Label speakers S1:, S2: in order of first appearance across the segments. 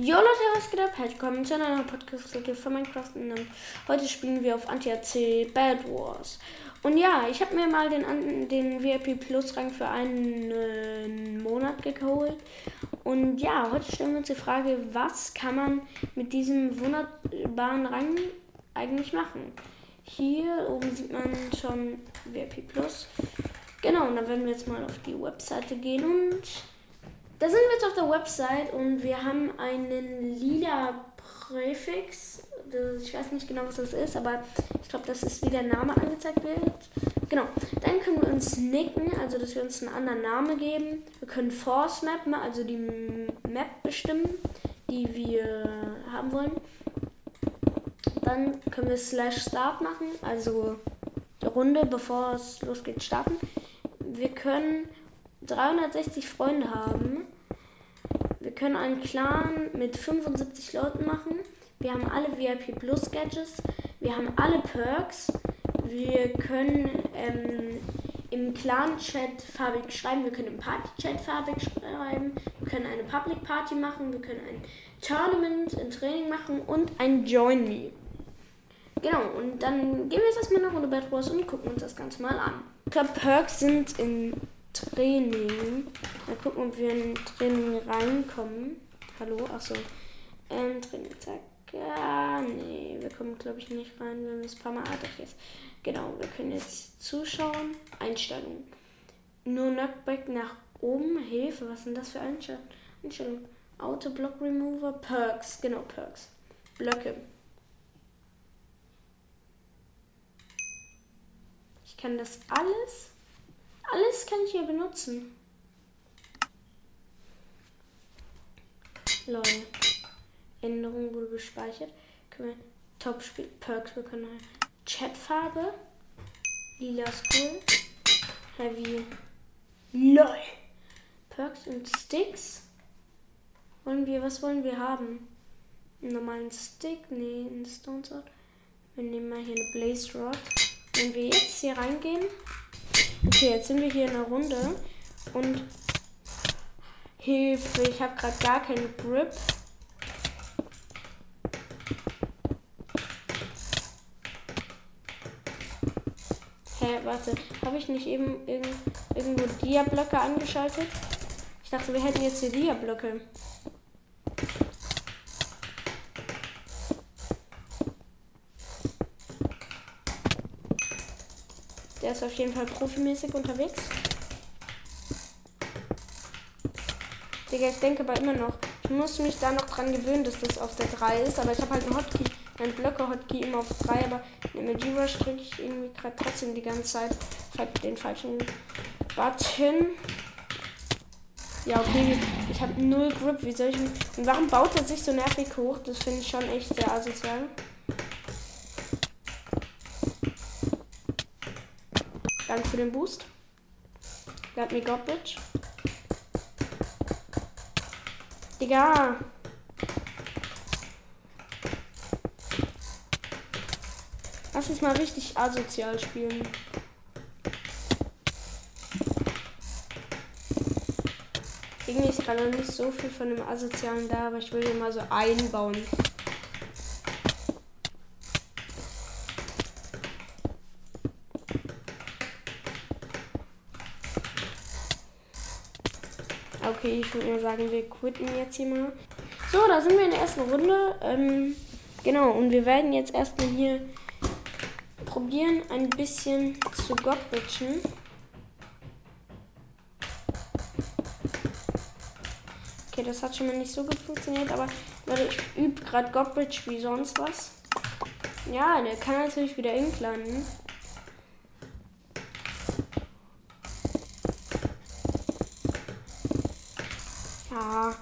S1: Jo Leute, was geht ab? Herzlich willkommen zu einer neuen Podcast-Folge von Minecraft und heute spielen wir auf Anti-AC Bad Wars. Und ja, ich habe mir mal den, den VIP Plus Rang für einen Monat geholt. Und ja, heute stellen wir uns die Frage, was kann man mit diesem wunderbaren Rang eigentlich machen? Hier oben sieht man schon VIP Plus. Genau, und dann werden wir jetzt mal auf die Webseite gehen und da sind wir jetzt auf der Website und wir haben einen lila Präfix. Ich weiß nicht genau, was das ist, aber ich glaube, das ist, wie der Name angezeigt wird. Genau. Dann können wir uns nicken, also dass wir uns einen anderen Namen geben. Wir können Force Map, also die Map bestimmen, die wir haben wollen. Dann können wir Slash Start machen, also die Runde, bevor es losgeht, starten. Wir können 360 Freunde haben. Wir können einen Clan mit 75 Leuten machen. Wir haben alle VIP Plus Gadgets. Wir haben alle Perks. Wir können ähm, im Clan-Chat farbig schreiben. Wir können im Party-Chat farbig schreiben. Wir können eine Public Party machen. Wir können ein Tournament, ein Training machen und ein Join Me. Genau, und dann gehen wir jetzt erstmal eine Runde Bad Wars und gucken uns das Ganze mal an. Ich glaube, Perks sind in Training. Mal gucken, ob wir in Training reinkommen. Hallo? Achso. Ähm, Training, zack. Ja, nee, wir kommen, glaube ich, nicht rein, wenn es ein paar Mal. Doch, jetzt. Genau, wir können jetzt zuschauen. Einstellungen. Nur Knockback nach oben. Hilfe, was sind das für Einstellungen? Einstellungen. Auto Block Remover. Perks. Genau, Perks. Blöcke. Ich kann das alles alles kann ich hier benutzen. Lol. Änderung wurde gespeichert. Können wir Top Spiel Perks wir können Chatfarbe. Lila School. Heavy. LOL. Perks und Sticks. Wollen wir, was wollen wir haben? Einen normalen Stick? Nee, einen Stone Sword. Wir nehmen mal hier eine Blaze Rod. Wenn wir jetzt hier reingehen, Okay, jetzt sind wir hier in einer Runde und Hilfe, ich habe gerade gar keinen Grip. Hä, warte, habe ich nicht eben irgendwo Dia-Blöcke angeschaltet? Ich dachte, wir hätten jetzt hier Dia-Blöcke. Ist auf jeden Fall profimäßig unterwegs. Digga, ich denke aber immer noch, ich muss mich da noch dran gewöhnen, dass das auf der 3 ist. Aber ich habe halt einen Hotkey, einen Blöcke-Hotkey immer auf 3. Aber in der G-Rush drücke ich irgendwie gerade trotzdem die ganze Zeit den falschen Button. Ja, okay, ich habe null Grip. Wie soll ich. Und warum baut er sich so nervig hoch? Das finde ich schon echt sehr asozial. Danke für den Boost. Let me got bitch. Digga. Lass uns mal richtig asozial spielen. Irgendwie ist gerade nicht so viel von dem Asozialen da, aber ich will den mal so einbauen. Okay, ich würde mal sagen, wir quitten jetzt hier mal. So, da sind wir in der ersten Runde. Ähm, genau, und wir werden jetzt erstmal hier probieren, ein bisschen zu Godbridgen. Okay, das hat schon mal nicht so gut funktioniert, aber Leute, ich übe gerade Godbridge wie sonst was. Ja, der kann natürlich wieder ink Ja,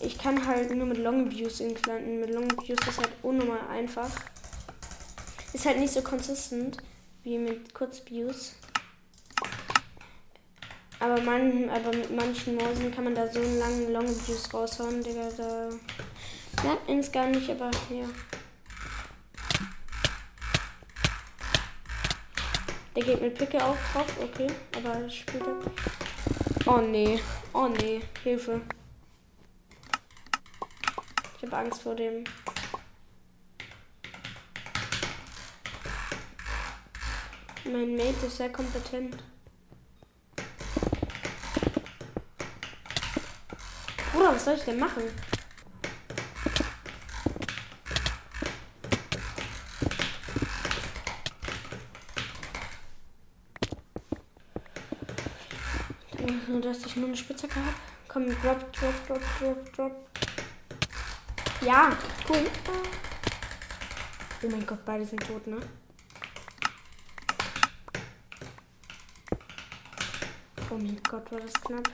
S1: ich kann halt nur mit Long Views landen. Mit Long Views ist halt unnormal einfach. Ist halt nicht so konsistent wie mit Kurzviews. Aber, man, aber mit manchen Mäusen kann man da so einen langen Long Views raushauen, Digga. Da merkt man es gar nicht, aber ja. Der geht mit Picke auch drauf, okay. Aber später. Oh nee. Oh nee. Hilfe. Ich habe Angst vor dem. Mein Mate ist sehr kompetent. Bruder, was soll ich denn machen? Nur, dass ich nur eine Spitzhacke habe. Komm, drop, drop, drop, drop, drop. Ja, cool. Oh mein Gott, beide sind tot, ne? Oh mein Gott, war das knapp.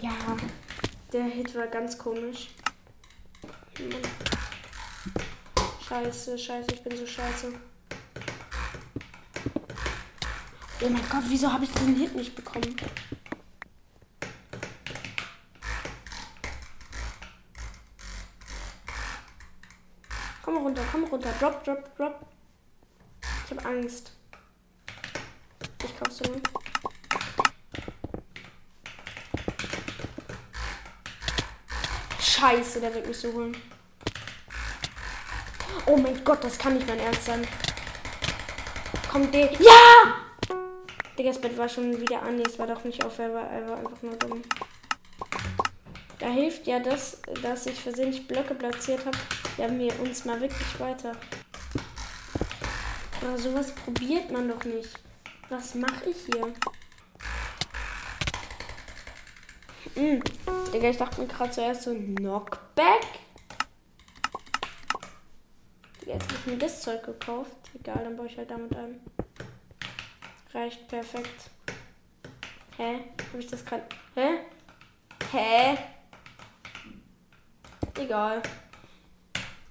S1: Ja, der Hit war ganz komisch. Scheiße, scheiße, ich bin so scheiße. Oh mein Gott, wieso habe ich diesen Hit nicht bekommen? Komm runter, komm runter. Drop, drop, drop. Ich habe Angst. Ich kauf's dir. Scheiße, der wird mich so holen. Oh mein Gott, das kann nicht mein Ernst sein. Kommt der. Ja! Digga, das Bett war schon wieder an. Nee, es war doch nicht auf, er war, er war einfach nur dumm. Da hilft ja das, dass ich versehentlich Blöcke platziert habe. Ja, mir uns mal wirklich weiter. Aber sowas probiert man doch nicht. Was mache ich hier? Hm. Digga, ich dachte mir gerade zuerst so Knockback. Jetzt habe ich mir das Zeug gekauft. Egal, dann baue ich halt damit ein. Reicht perfekt. Hä? Habe ich das gerade. Hä? Hä? Egal.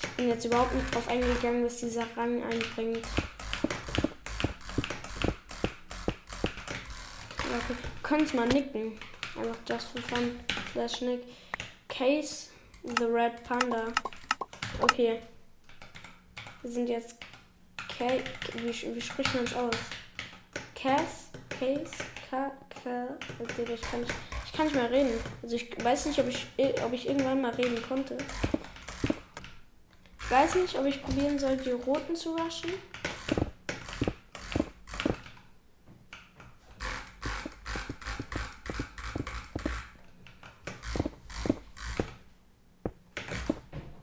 S1: Ich bin jetzt überhaupt nicht drauf eingegangen, was dieser Rang einbringt. Okay. Könnt mal nicken. Einfach just for fun. Slash nick. Case the Red Panda. Okay. Wir sind jetzt. K wie, wie spricht man es aus? Cass? Case? K. K. Ich kann, nicht, ich kann nicht mehr reden. Also ich weiß nicht, ob ich, ob ich irgendwann mal reden konnte. Ich weiß nicht, ob ich probieren soll, die roten zu waschen.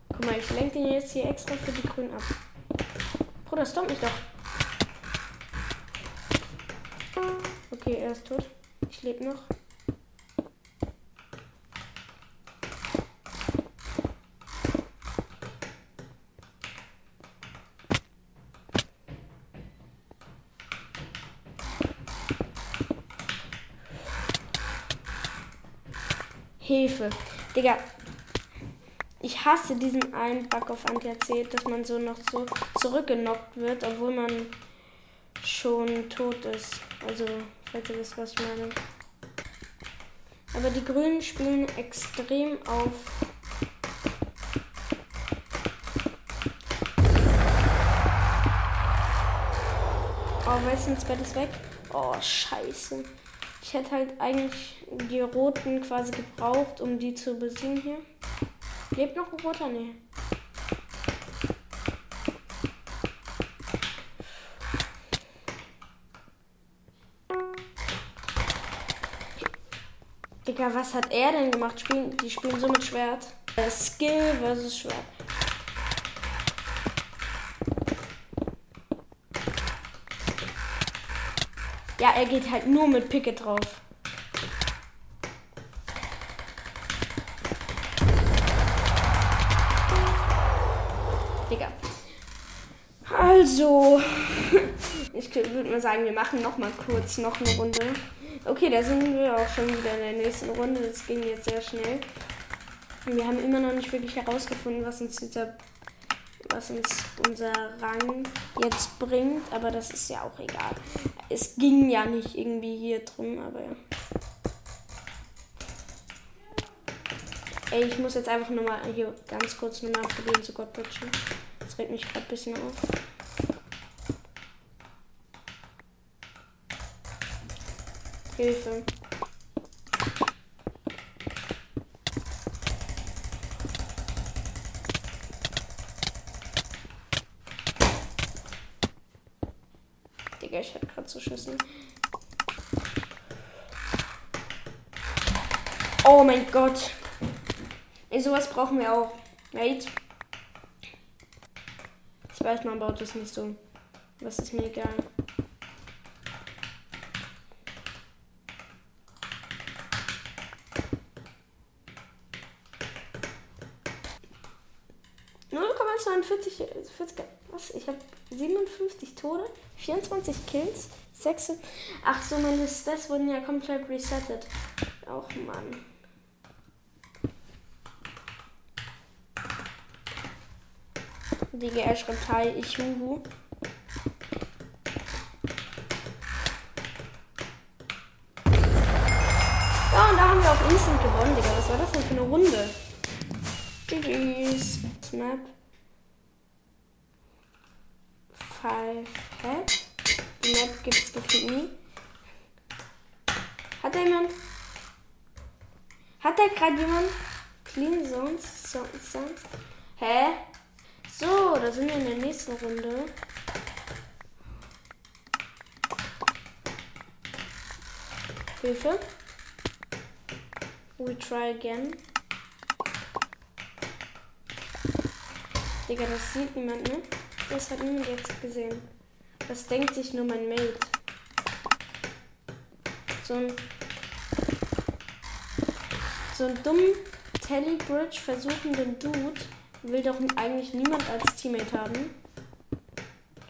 S1: Guck mal, ich lenke den jetzt hier extra für die grünen ab. Bruder, stopp mich doch. Okay, er ist tot. Ich lebe noch. Hilfe. Digga. Ich hasse diesen einen Bug auf Anti-AC, dass man so noch so zurückgenockt wird, obwohl man schon tot ist. Also, falls ihr wisst, was ich meine. Aber die Grünen spielen extrem auf. Oh, das Bett ist weg. Oh, scheiße. Ich hätte halt eigentlich die roten quasi gebraucht, um die zu besiegen hier. Lebt noch ein roter? Nee. Digga, was hat er denn gemacht? Spielen, die spielen so mit Schwert. Äh, Skill versus Schwert. Ja, er geht halt nur mit Picket drauf. Also, ich würde mal sagen, wir machen noch mal kurz noch eine Runde. Okay, da sind wir auch schon wieder in der nächsten Runde. Das ging jetzt sehr schnell. Wir haben immer noch nicht wirklich herausgefunden, was uns dieser was uns unser Rang jetzt bringt, aber das ist ja auch egal. Es ging ja nicht irgendwie hier drum, aber ja. Ey, ich muss jetzt einfach nochmal hier ganz kurz nochmal probieren zu Gott. Das regt mich gerade ein bisschen auf. Hilfe. Digga, ich hatte gerade so Schüssen. Oh mein Gott. Ey, sowas brauchen wir auch. Mate. Ich weiß, man baut das nicht so. Was ist mir egal. Was? Ich habe 57 Tode, 24 Kills, 6. Ach so, meine Stats wurden ja komplett resettet. Auch Mann. Digga, er schreibt Hi, ich Huhu. Ja, und da haben wir auch instant gewonnen, Digga. Was war das denn für eine Runde? Tschüss. Snap. Head. Die Map gibt's gefühlt nie. Hat da jemand. Hat da gerade jemand Clean Zones? Zones? Hä? So, da sind wir in der nächsten Runde. Hilfe. We try again. Digga, das sieht niemand, ne? Das hat niemand jetzt gesehen. Das denkt sich nur mein Mate. So ein. So ein dummen Telebridge versuchenden Dude will doch eigentlich niemand als Teammate haben.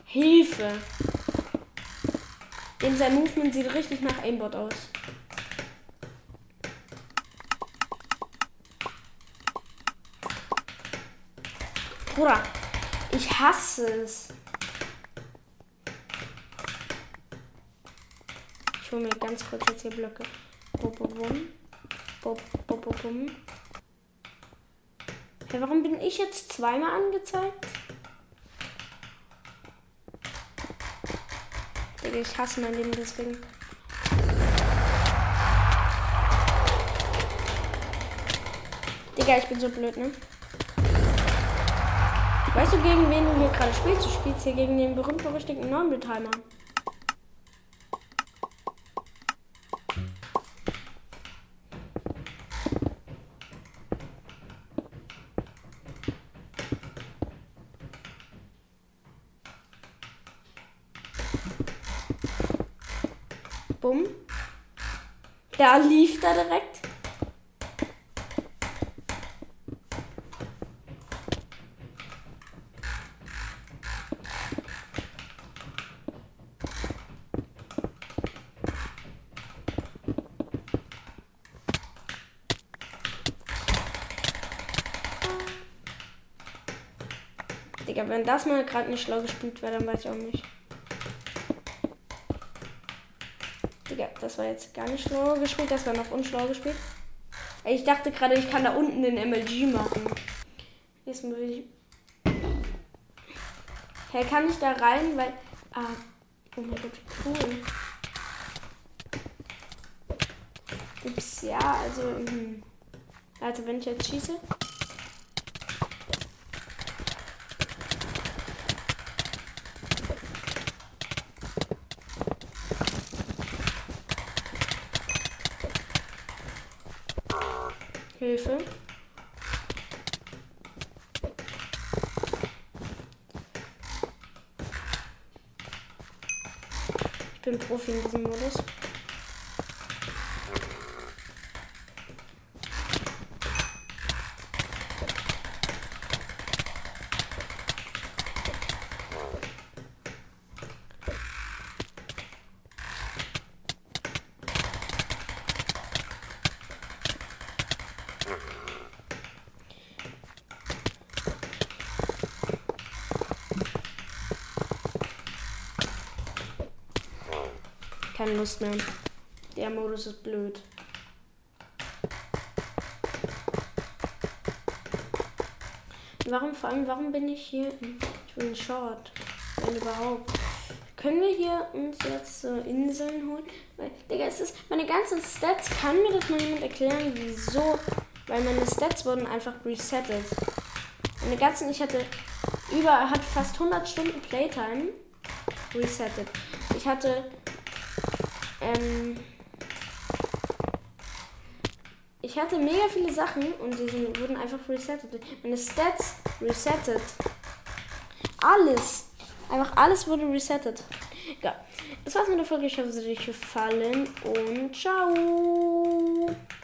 S1: Hilfe! Dem sein Movement sieht richtig nach Aimbot aus. Bruder, ich hasse es. Ich hole mir ganz kurz jetzt hier Blöcke. Bum, bum, bum. Bum, warum bin ich jetzt zweimal angezeigt? Digga, ich hasse mein Leben deswegen. Digga, ich bin so blöd, ne? Weißt du, gegen wen du hier gerade spielst? Du spielst hier gegen den berühmt-berüchtigten Non-Betimer. Bumm. Der lief da direkt. Digga, wenn das mal gerade nicht schlau gespielt wäre, dann weiß ich auch nicht. Digga, das war jetzt gar nicht schlau gespielt, das war noch unschlau gespielt. Ich dachte gerade, ich kann da unten den MLG machen. Jetzt muss ich. Hey, kann ich da rein, weil. Ah, oh mein Gott, cool. Ups, ja, also. Hm. Also, wenn ich jetzt schieße. Hilfe. Ich bin Profi in diesem Modus. Keine Lust mehr. Der Modus ist blöd. Warum, vor allem, warum bin ich hier? Ich einen Short. Wenn überhaupt. Können wir hier uns jetzt so Inseln holen? Weil, Digga, es ist, meine ganzen Stats, kann mir das mal jemand erklären, wieso? Weil meine Stats wurden einfach resettet. Meine ganzen, ich hatte über, hat fast 100 Stunden Playtime resettet. Ich hatte, ähm, ich hatte mega viele Sachen und die sind, wurden einfach resettet. Meine Stats resettet. Alles. Einfach alles wurde resettet. Ja. Das war's mit der Folge. Ich hoffe, es hat euch gefallen und ciao.